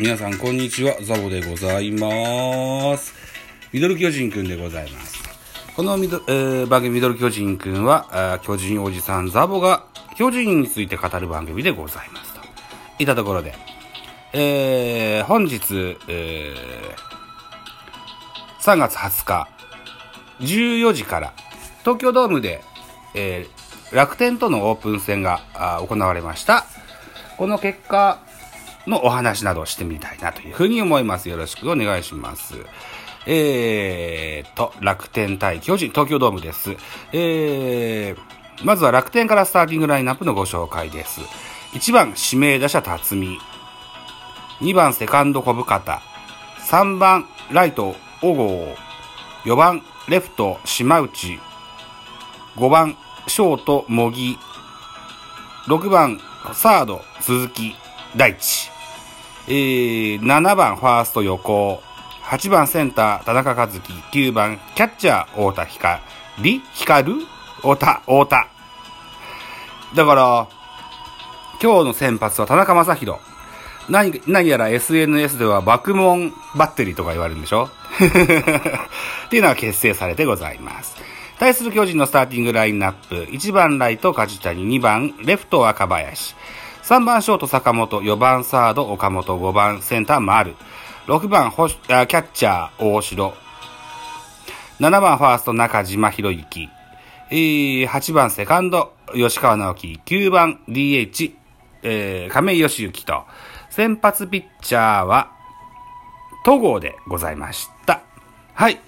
皆さんこんにちは。ザボでございます。ミドル巨人くんでございます。このミド、えー、番組ミドル巨人くんは巨人おじさんザボが巨人について語る番組でございますと。いたところでえー、本日、えー、3月20日14時から東京ドームで、えー、楽天とのオープン戦が行われました。この結果のお話などをしてみたいなというふうに思います。よろしくお願いします。えーと、楽天対巨人、東京ドームです。えー、まずは楽天からスターティングラインナップのご紹介です。1番、指名打者辰巳。2番、セカンド小深田。3番、ライト、小郷。4番、レフト、島内。5番、ショート、茂木。6番、サード、鈴木大地。えー、7番、ファースト、横。8番、センター、田中和樹。9番、キャッチャー、太田光。光る太田、太田。だから、今日の先発は田中将大。何、何やら SNS では爆問バッテリーとか言われるんでしょ？っていうのは結成されてございます。対する巨人のスターティングラインナップ、1番ライト梶谷、2番レフト赤林、3番ショート坂本、4番サード岡本、5番センター丸、6番キャッチャー大城、7番ファースト中島博之、8番セカンド吉川直樹、9番 DH、えー、亀井義行と、先発ピッチャーは戸郷でございました。はい。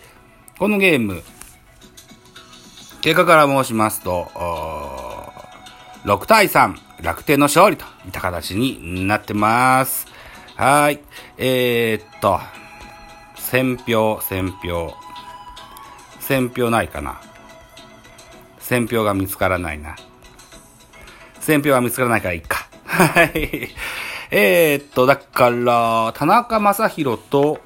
このゲーム、結果から申しますと、6対3、楽天の勝利といった形になってます。はい。えー、っと、選票、選票。選票ないかな選票が見つからないな。選票が見つからないからいいか。はい。えー、っと、だから、田中正宏と、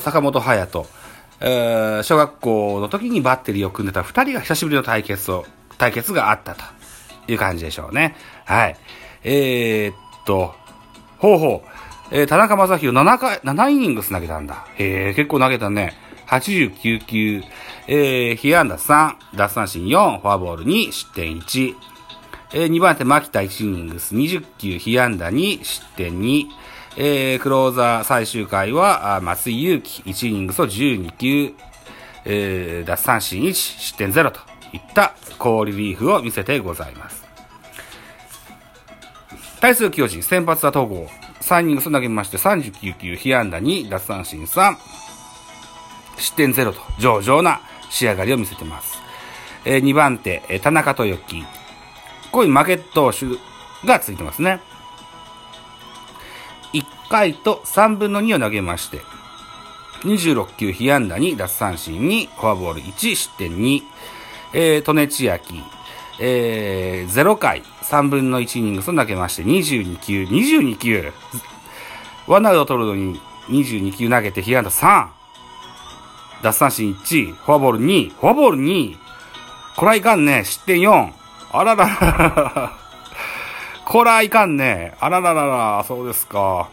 坂本隼人、小学校の時にバッテリーを組んでた二人が久しぶりの対決を、対決があったという感じでしょうね。はい。えー、っと、ほうほう。えー、田中正宏7回、7イニングス投げたんだ。へえ、結構投げたね。89球、えー、被安打3、奪三振4、フォアボール2、失点1。えー、2番手、牧田1イニングス、20球、被安打2、失点2。えー、クローザー最終回は、あ松井裕樹、1イニングスを12球、えー、奪三振1、失点0といった好リリーフを見せてございます。対する巨人、先発は東郷、3イニング投げまして39球、被安打2、奪三振3、失点0と上々な仕上がりを見せてます。えー、2番手、えー、田中豊樹、こういう負け投手がついてますね。1回と3分の2を投げまして、26球被安打2、奪三振2、フォアボール1、失点2、えー、利根千秋、えー、0回。3分の1イニングス投げまして、22球、22球、ワンアウトを取るのに22球。投げて被安打3、奪三振1、フォアボール2、フォアボール2、こらいかんね、失点4、あららら。こらいかんね、あらららら、そうですか。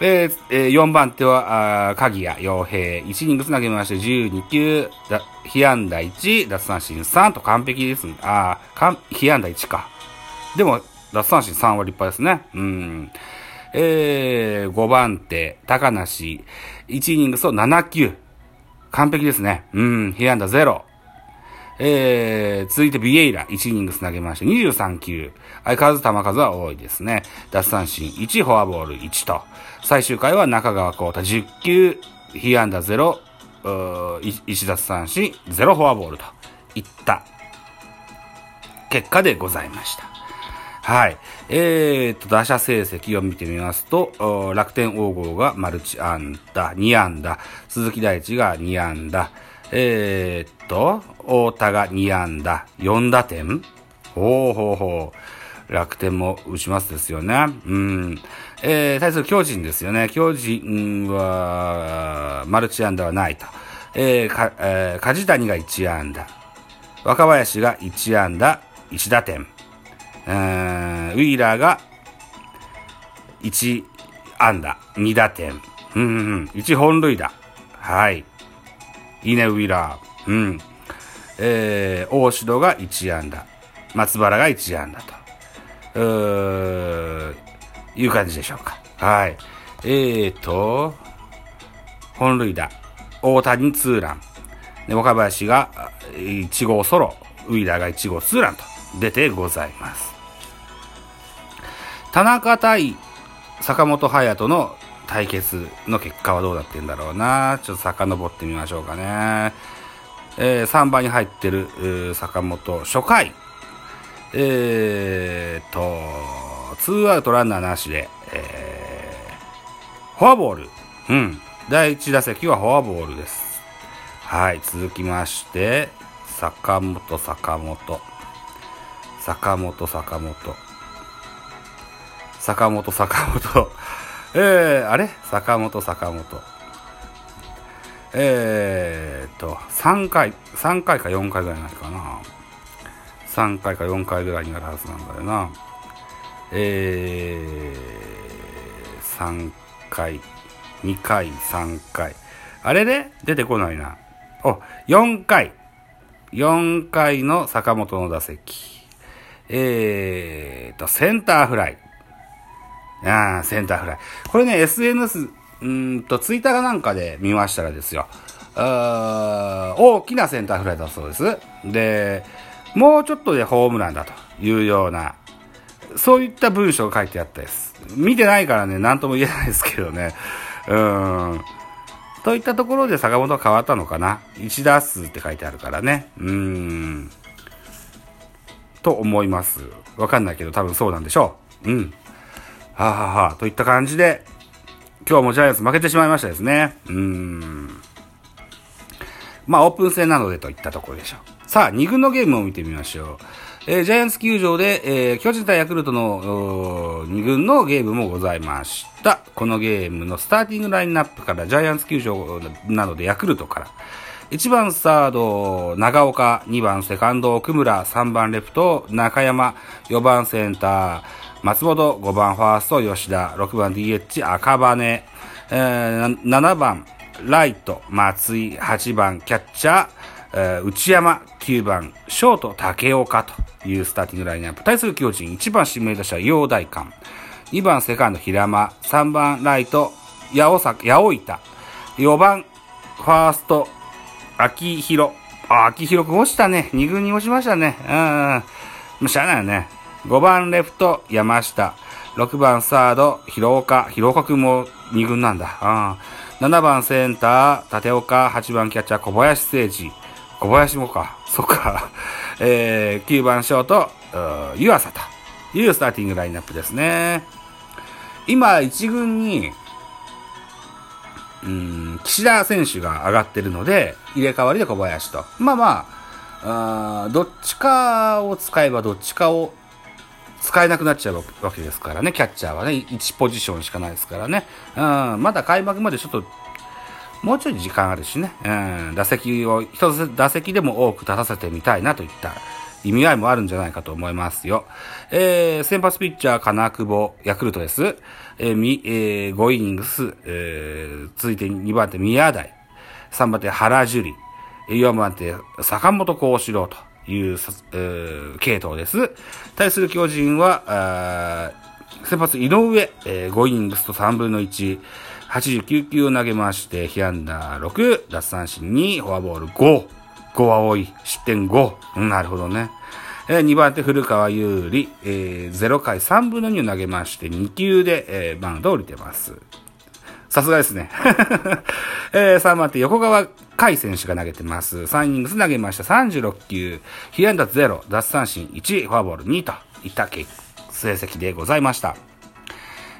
で、えー、4番手は、あ鍵谷洋平。1イニングつなげまして、12球、だ、被安打1、奪三振3と完璧ですあかん、被安打1か。でも、奪三振3は立派ですね。うん。えー、5番手、高梨。1イニングスを7球。完璧ですね。うん、被安打0。えー、続いてビエイラ、1イニングス投げまして、23球。相変わらず球数は多いですね。奪三振1、フォアボール1と。最終回は中川幸太10球、被安打0、1奪三振、0フォアボールといった結果でございました。はい。えー、と、打者成績を見てみますと、楽天王郷がマルチ安打、2安打、鈴木大地が2安打、えー、っと、太田が2安打、4打点ほうほうほう。楽天も打ちますですよね。うん。えー、対する巨人ですよね。巨人は、マルチ安打はないと。えー、か、えー、梶谷が1安打。若林が1安打、1打点。えー、ウィーラーが1安打、2打点。うん、うん、1本塁打。はい。いいね、ウィラー。うん。えー、大城が1安打。松原が1安打と。うー、いう感じでしょうか。はい。えーと、本塁打。大谷ツーラン。で、若林が1号ソロ。ウィーラーが1号ツーランと出てございます。田中対坂本勇人の対決の結果はどうなってんだろうな。ちょっと遡ってみましょうかね。えー、3番に入ってる、坂本初回。えーと、ツーアウトランナーなしで、えー、フォアボール。うん。第1打席はフォアボールです。はい。続きまして、坂本、坂本。坂本、坂本。坂本、坂本。えー、あれ？坂本、坂本。えーと、3回、3回か4回ぐらいになるかな。3回か4回ぐらいになるはずなんだよな。えー、3回、2回、3回。あれで出てこないな。お、4回。4回の坂本の打席。えーと、センターフライ。ああ、センターフライ。これね、SNS、うんと、ツイッターかなんかで見ましたらですよ。あ大きなセンターフライだそうです。で、もうちょっとでホームランだというような、そういった文章が書いてあったです。見てないからね、なんとも言えないですけどね。うん。といったところで坂本は変わったのかな？1打数って書いてあるからね。うん。と思います。わかんないけど多分そうなんでしょう。うん。はあ、ははあ、といった感じで、今日もジャイアンツ負けてしまいましたですね。うーん。まあ、オープン戦なのでといったところでしょう。さあ、2軍のゲームを見てみましょう。えー、ジャイアンツ球場で、えー、巨人対ヤクルトの2軍のゲームもございました。このゲームのスターティングラインナップから、ジャイアンツ球場なのでヤクルトから、1番サード、長岡、2番セカンド、奥村、3番レフト、中山、4番センター、松本、5番ファースト、吉田、6番 DH、赤羽、えー、7番、ライト、松井、8番、キャッチャー、えー、内山、9番、ショート、竹岡というスターティングラインナップ。対する巨人、1番指名打者、陽大館、2番セカンド、平間、3番ライト、八尾坂、八尾板、4番、ファースト、秋広。あ、秋広くん落ちたね。2軍に落ちましたね。うん。まあ、しゃあないよね。5番レフト、山下。6番サード、広岡。広岡くんも2軍なんだ。あ7番センター、立岡。8番キャッチャー、小林誠司。小林もか。そっか。えー、9番ショート、湯浅というスターティングラインナップですね。今、1軍に、うん、岸田選手が上がってるので、入れ替わりで小林と。まあまあ、あどっちかを使えばどっちかを使えなくなっちゃうわけですからね、キャッチャーはね、1ポジションしかないですからね。うん、まだ開幕までちょっと、もうちょい時間あるしね、うん、打席を、一つ打席でも多く立たせてみたいなといった意味合いもあるんじゃないかと思いますよ。えー、先発ピッチャー、金久保、ヤクルトです。えー、み、えー、5イニングス、えー、続いて2番手、宮台。3番手、原樹里。4番手、坂本幸四郎という、えー、系統です。対する巨人は、あ先発、井上、えー、5イニングスと3分の1。89球を投げまして、被安打6、奪三振2、フォアボール5。5は多い。失点5。なるほどね。えー、2番手、古川優里、えー、0回3分の2を投げまして、2球で、えー、マウンドを降りてます。さすがですね。えー、3番手、横川海選手が投げてます。3イニングス投げました。36球、被安打0、奪三振1、フォアボール2といった結成績でございました。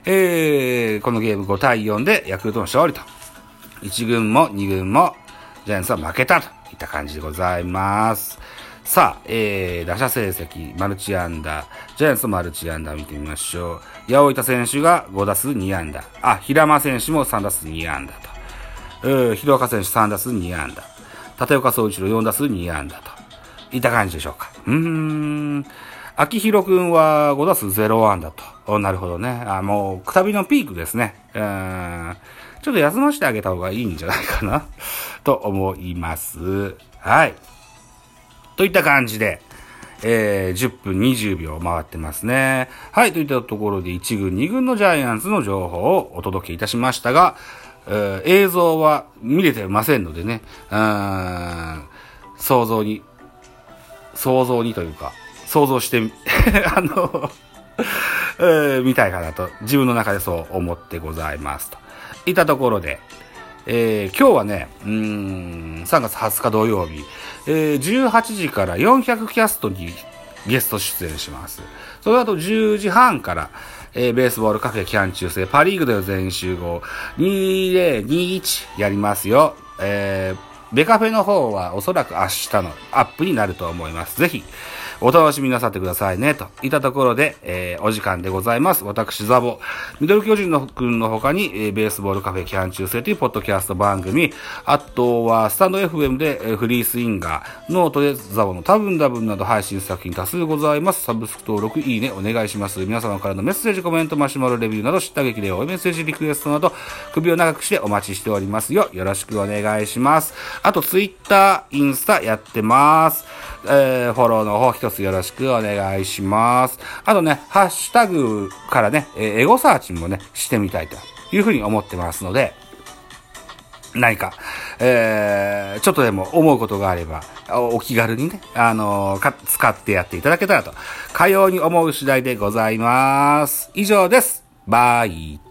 えー、このゲーム5対4でヤクルトの勝利と。1軍も2軍もジャイアンツは負けたとった感じでございます。さあ、えー、打者成績、マルチアンダー、ジャイアンツマルチアンダー見てみましょう。八尾板選手が5打数2安打。あ、平間選手も3打数2安打と。えー、広岡選手3打数2安打。立岡総一郎4打数2安打と。いった感じでしょうか。うーん。秋広くんは5打数0安打と。なるほどね。あ、もう、くたびのピークですね。うん。ちょっと休ませてあげた方がいいんじゃないかな と思います。はい。といった感じで、えー、10分20秒回ってますね。はい、といったところで1軍、2軍のジャイアンツの情報をお届けいたしましたが、えー、映像は見れてませんのでね、うん、想像に、想像にというか、想像して、あのえー、見たいかなと、自分の中でそう思ってございますと。いたところで、えー、今日はね、うん、3月20日土曜日、えー、18時から400キャストにゲスト出演します。その後10時半から、えー、ベースボールカフェキャン中世パリーグでの全集合2021やりますよ。えー、ベカフェの方はおそらく明日のアップになると思います。ぜひ、お楽しみなさってくださいね。といったところで、えー、お時間でございます。私、ザボ。ミドル巨人のくんの他に、えー、ベースボールカフェキャン中世というポッドキャスト番組、あとは、スタンド FM で、えー、フリースインガー、ノートでザボの多分多分など配信作品多数ございます。サブスク登録、いいね、お願いします。皆様からのメッセージ、コメント、マシュマロレビューなど、叱咤激励をメッセージ、リクエストなど、首を長くしてお待ちしておりますよ。よろしくお願いします。あと、ツイッター、インスタやってます。えー、フォローの方つよろしくお願いします。あとね、ハッシュタグからね、え、エゴサーチもね、してみたいというふうに思ってますので、何か、えー、ちょっとでも思うことがあれば、お気軽にね、あのー、使ってやっていただけたらと、かように思う次第でございます。以上です。バイ